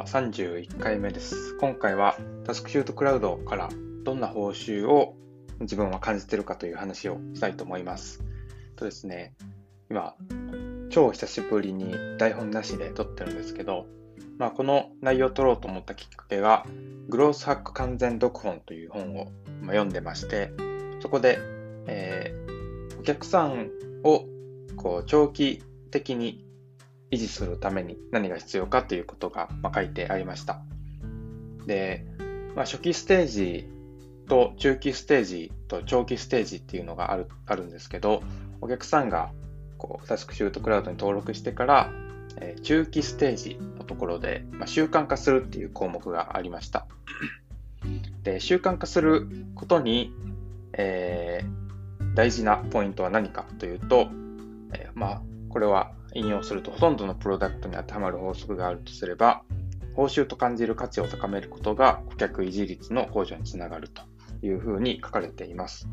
は31回目です。今回はタスクシュートクラウドからどんな報酬を自分は感じているかという話をしたいと思います。とですね、今、超久しぶりに台本なしで撮ってるんですけど、まあ、この内容を撮ろうと思ったきっかけが、グロースハック完全読本という本を読んでまして、そこで、えー、お客さんをこう長期的に維持するために何が必要かということが、ま書いてありました。で、まあ、初期ステージと中期ステージと長期ステージっていうのがあるあるんですけど、お客さんがこうタスクシュートクラウドに登録してから、えー、中期ステージのところで、まあ、習慣化するっていう項目がありました。で習慣化することに、えー、大事なポイントは何かというと、えー、まあ、これは引用するとほとんどのプロダクトに当てはまる法則があるとすれば、報酬と感じる価値を高めることが顧客維持率の向上につながるというふうに書かれています。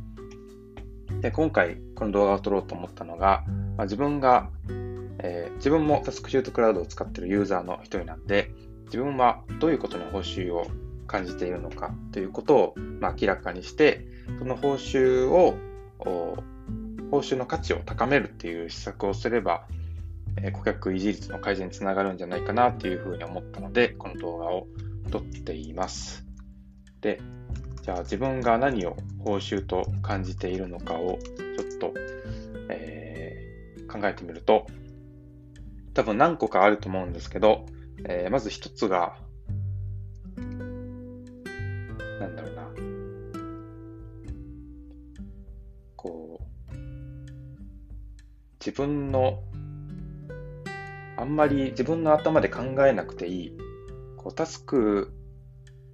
で今回この動画を撮ろうと思ったのが、まあ、自分が、えー、自分もタスクシュートクラウドを使っているユーザーの一人なんで、自分はどういうことに報酬を感じているのかということを、まあ、明らかにして、その報酬を、報酬の価値を高めるっていう施策をすれば、え顧客維持率の改善につながるんじゃないかなというふうに思ったので、この動画を撮っています。で、じゃあ自分が何を報酬と感じているのかをちょっと、えー、考えてみると、多分何個かあると思うんですけど、えー、まず一つが、なんだろうな、こう、自分のあんまり自分の頭で考えなくていい、こうタスク、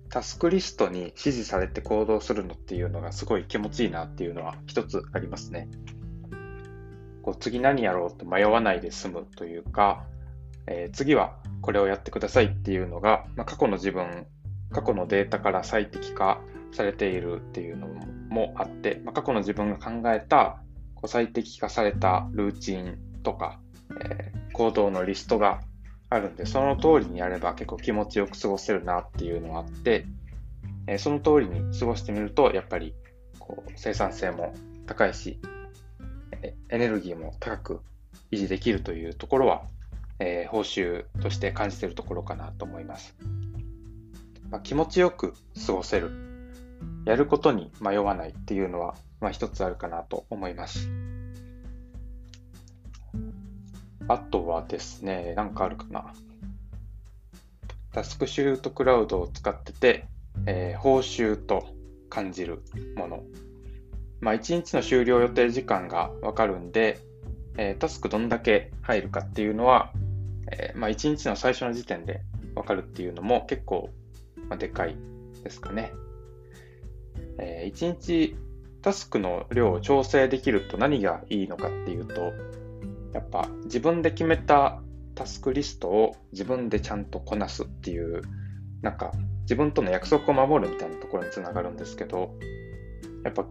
タスクリストに指示されて行動するのっていうのがすごい気持ちいいなっていうのは一つありますね。こう次何やろうって迷わないで済むというか、えー、次はこれをやってくださいっていうのが、まあ、過去の自分、過去のデータから最適化されているっていうのもあって、まあ、過去の自分が考えたこう最適化されたルーチンとか、えー、行動のリストがあるんで、その通りにやれば結構気持ちよく過ごせるなっていうのがあって、えー、その通りに過ごしてみると、やっぱりこう生産性も高いし、えエネルギーも高く維持できるというところは、えー、報酬として感じてるところかなと思います。まあ、気持ちよく過ごせる、やることに迷わないっていうのは、まあ、一つあるかなと思います。あとはですね、なんかあるかな。タスクシュートクラウドを使ってて、えー、報酬と感じるもの。まあ、1日の終了予定時間がわかるんで、えー、タスクどんだけ入るかっていうのは、えー、まあ、1日の最初の時点でわかるっていうのも結構、まあ、でかいですかね。え、1日タスクの量を調整できると何がいいのかっていうと、やっぱ自分で決めたタスクリストを自分でちゃんとこなすっていう、なんか自分との約束を守るみたいなところにつながるんですけど、やっぱ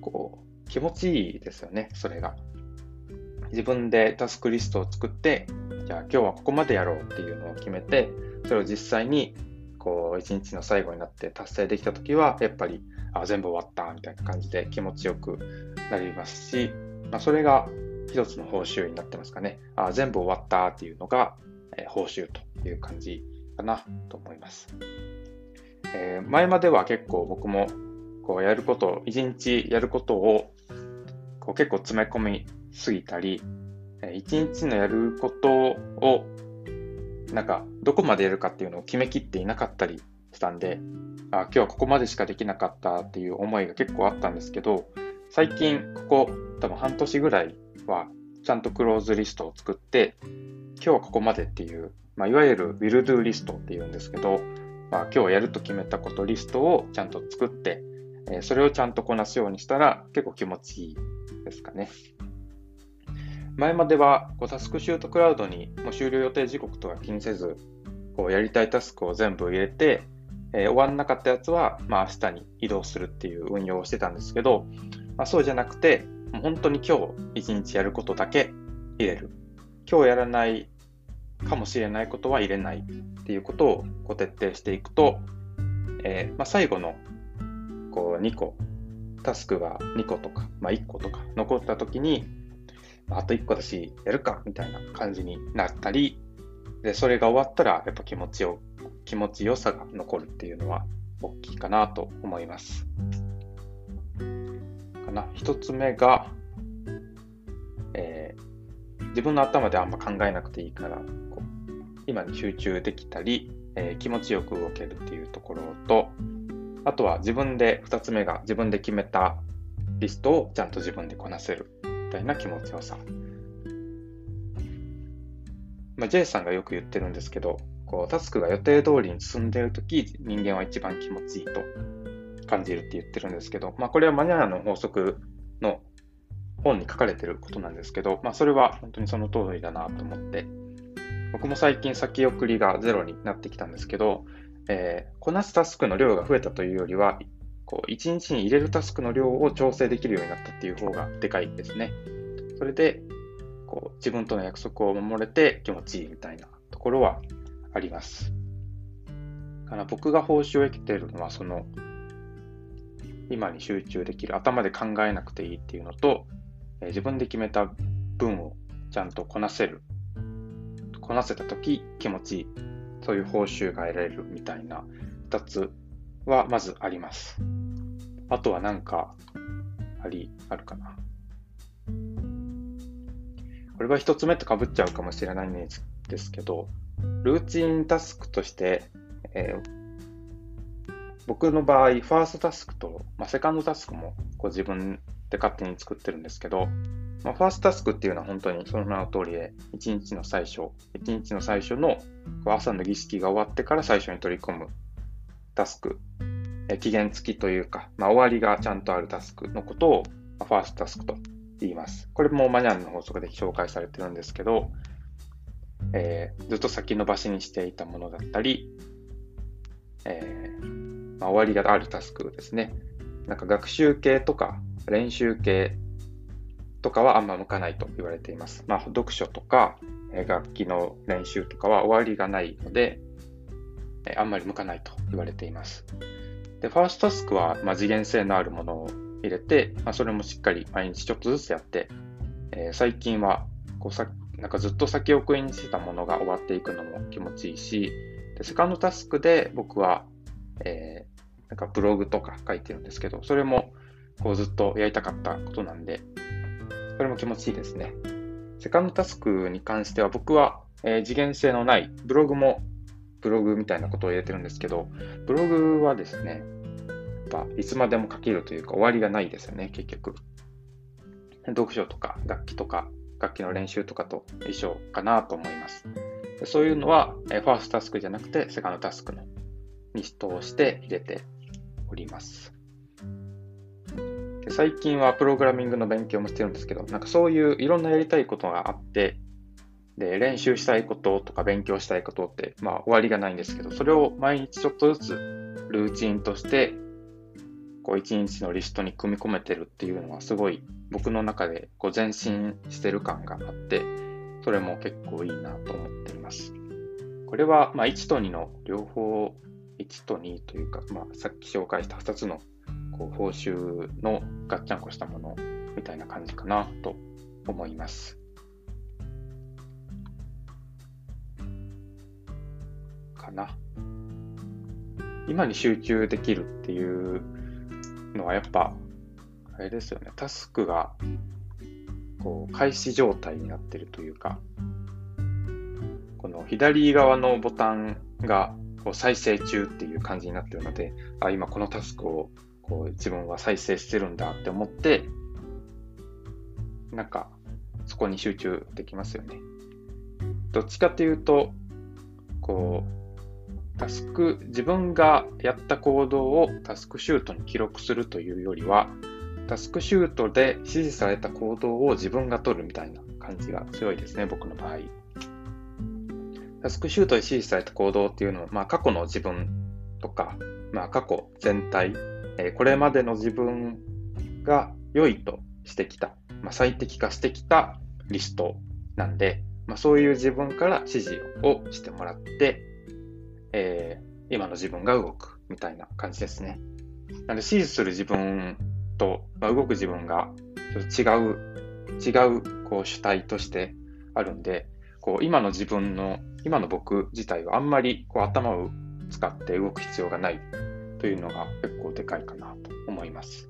こう気持ちいいですよね、それが。自分でタスクリストを作って、じゃあ今日はここまでやろうっていうのを決めて、それを実際にこう一日の最後になって達成できた時は、やっぱりあ全部終わったみたいな感じで気持ちよくなりますし、まあ、それが一つの報酬になってますかね。あ全部終わったっていうのが、え、報酬という感じかなと思います。えー、前までは結構僕もこうやることを、一日やることをこう結構詰め込みすぎたり、一日のやることをなんかどこまでやるかっていうのを決めきっていなかったりしたんで、あ今日はここまでしかできなかったっていう思いが結構あったんですけど、最近ここ多分半年ぐらいはちゃんとクローズリストを作って、今日はここまでっていう、まあ、いわゆる will do リストっていうんですけど、まあ、今日やると決めたことリストをちゃんと作って、えー、それをちゃんとこなすようにしたら結構気持ちいいですかね。前まではこうタスクシュートクラウドにもう終了予定時刻とか気にせず、こうやりたいタスクを全部入れて、えー、終わんなかったやつは、まあ、明日に移動するっていう運用をしてたんですけど、まあ、そうじゃなくて、本当に今日一日やることだけ入れる。今日やらないかもしれないことは入れないっていうことをこう徹底していくと、えーまあ、最後のこう2個、タスクが2個とか、まあ、1個とか残った時に、あと1個だし、やるかみたいな感じになったり、で、それが終わったら、やっぱ気持ちよ、気持ちよさが残るっていうのは大きいかなと思います。かな。一つ目が、えー、自分の頭であんま考えなくていいから、今に集中できたり、えー、気持ちよく動けるっていうところと、あとは自分で、二つ目が自分で決めたリストをちゃんと自分でこなせるみたいな気持ちよさ。まあ、J さんがよく言ってるんですけど、こうタスクが予定通りに進んでいるとき、人間は一番気持ちいいと感じるって言ってるんですけど、まあ、これはマニアの法則の本に書かれてることなんですけど、まあ、それは本当にその通りだなと思って、僕も最近先送りがゼロになってきたんですけど、えー、こなすタスクの量が増えたというよりは、こう1日に入れるタスクの量を調整できるようになったっていう方がでかいですね。それで、こう自分との約束を守れて気持ちいいみたいなところはあります。から僕が報酬を得ているのは、その、今に集中できる、頭で考えなくていいっていうのと、え、自分で決めた分をちゃんとこなせる。こなせたとき気持ちいい。そういう報酬が得られるみたいな2つはまずあります。あとはなんか、あり、あるかな。これは一つ目と被っちゃうかもしれないんですけど、ルーチンタスクとして、えー、僕の場合、ファーストタスクと、まあ、セカンドタスクもこう自分で勝手に作ってるんですけど、まあ、ファーストタスクっていうのは本当にその名の通りで、一日の最初、一日の最初の朝の儀式が終わってから最初に取り込むタスク、え期限付きというか、まあ、終わりがちゃんとあるタスクのことを、ま、ファーストタスクと言います。これもマニュアルの法則で紹介されてるんですけど、えー、ずっと先延ばしにしていたものだったり、えー、まあ、終わりがあるタスクですね。なんか学習系とか練習系とかはあんま向かないと言われています。まあ、読書とか、楽器の練習とかは終わりがないので、あんまり向かないと言われています。で、ファーストタスクは、ま次元性のあるものを入れて、まあ、それもしっかり毎日ちょっとずつやって、えー、最近はこうさなんかずっと先送りにしてたものが終わっていくのも気持ちいいし、でセカンドタスクで僕は、えー、なんかブログとか書いてるんですけど、それもこうずっとやりたかったことなんで、それも気持ちいいですね。セカンドタスクに関しては僕は、えー、次元性のないブログもブログみたいなことを入れてるんですけど、ブログはですね、やっぱいつまでも書けるというか終わりがないですよね、結局。読書とか楽器とか楽器の練習とかと一緒かなと思います。そういうのは、えファーストタスクじゃなくて、セカンドタスクのに通して入れております。で最近はプログラミングの勉強もしてるんですけど、なんかそういういろんなやりたいことがあって、で、練習したいこととか勉強したいことって、まあ終わりがないんですけど、それを毎日ちょっとずつルーチンとしてこう一日のリストに組み込めてるっていうのはすごい僕の中でこう前進してる感があって、それも結構いいなと思っています。これはま1と2の両方、1と2というか、まあ、さっき紹介した2つのこう報酬のガッチャンコしたものみたいな感じかなと思います。かな。今に集中できるっていうのはやっぱ、あれですよね、タスクが、こう、開始状態になってるというか、この左側のボタンがこう再生中っていう感じになってるので、あ、今このタスクをこう自分は再生してるんだって思って、なんか、そこに集中できますよね。どっちかっていうと、こう、タスク、自分がやった行動をタスクシュートに記録するというよりは、タスクシュートで指示された行動を自分が取るみたいな感じが強いですね、僕の場合。タスクシュートで指示された行動っていうのは、まあ、過去の自分とか、まあ、過去全体、えー、これまでの自分が良いとしてきた、まあ、最適化してきたリストなんで、まあ、そういう自分から指示をしてもらって、えー、今の自分が動くみたいな感じですね。なので指示する自分と、まあ、動く自分がちょっと違う、違うこう主体としてあるんで、こう今の自分の、今の僕自体はあんまりこう頭を使って動く必要がないというのが結構でかいかなと思います。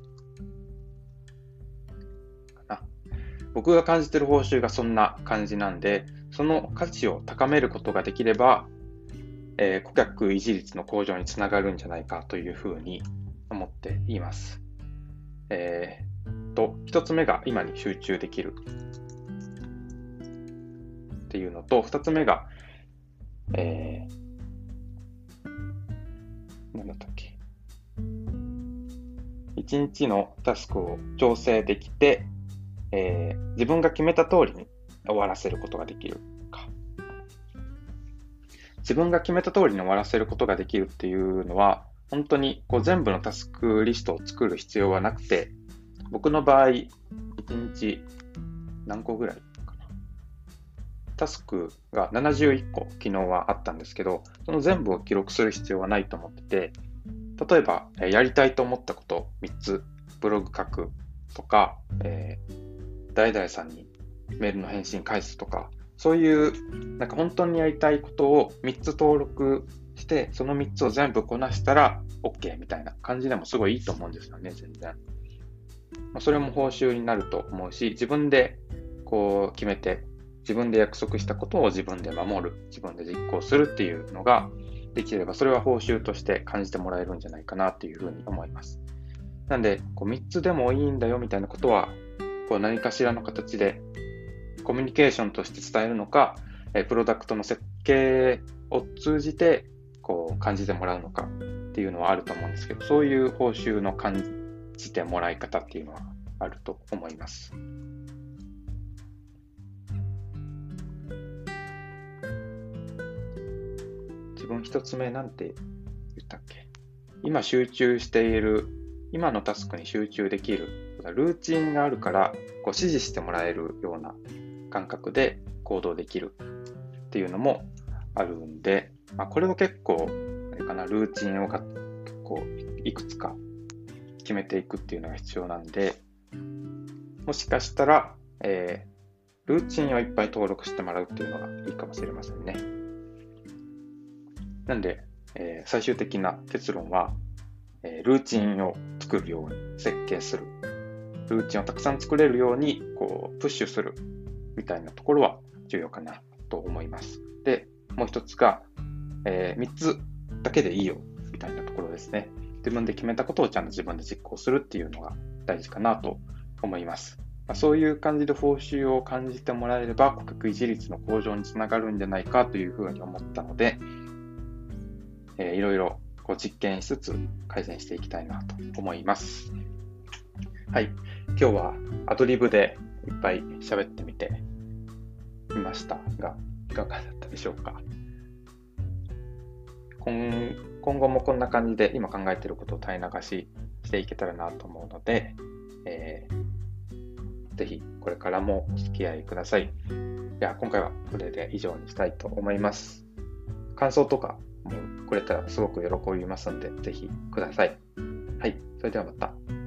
僕が感じてる報酬がそんな感じなんで、その価値を高めることができれば、えー、顧客維持率の向上につながるんじゃないかというふうに思っています。えー、と、一つ目が今に集中できるっていうのと、二つ目が、えー、なんだったっけ。一日のタスクを調整できて、えー、自分が決めた通りに終わらせることができるか。自分が決めた通りに終わらせることができるっていうのは、本当にこう全部のタスクリストを作る必要はなくて、僕の場合、1日何個ぐらい。タスクが71個昨日はあったんですけど、その全部を記録する必要はないと思ってて、例えば、やりたいと思ったこと3つ、ブログ書くとか、えー誰々さんにメールの返信返すとか、そういう、なんか本当にやりたいことを3つ登録して、その3つを全部こなしたら OK みたいな感じでもすごいいいと思うんですよね、全然。それも報酬になると思うし、自分でこう決めて、自分で約束したことを自分で守る、自分で実行するっていうのができれば、それは報酬として感じてもらえるんじゃないかなっていうふうに思います。なんで、こう3つでもいいんだよみたいなことはこう何かしらの形でコミュニケーションとして伝えるのか、えプロダクトの設計を通じてこう感じてもらうのかっていうのはあると思うんですけど、そういう報酬の感じてもらい方っていうのはあると思います。分一つ目なんて言ったっけ？今集中している、今のタスクに集中できるルーチンがあるから、こう指示してもらえるような感覚で行動できるっていうのもあるんで、まあ、これを結構、あれかな、ルーチンを結構いくつか決めていくっていうのが必要なんで、もしかしたら、えー、ルーチンをいっぱい登録してもらうっていうのがいいかもしれませんね。なんで、えー、最終的な結論は、えー、ルーチンを作るように設計するルーチンをたくさん作れるように、こう、プッシュするみたいなところは重要かなと思います。で、もう一つが、えー、3つだけでいいよみたいなところですね。自分で決めたことをちゃんと自分で実行するっていうのが大事かなと思います。まあ、そういう感じで報酬を感じてもらえれば、顧客維持率の向上につながるんじゃないかというふうに思ったので、えー、いろいろこう実験しつつ改善していきたいなと思います。はい。今日はアドリブでいっぱい喋ってみてみましたが、いかがだったでしょうか？今今後もこんな感じで今考えていることを垂れ流ししていけたらなと思うので、えー、ぜひこれからもお付き合いください。では今回はこれで以上にしたいと思います。感想とかくれたらすごく喜びますので、ぜひください。はい。それではまた。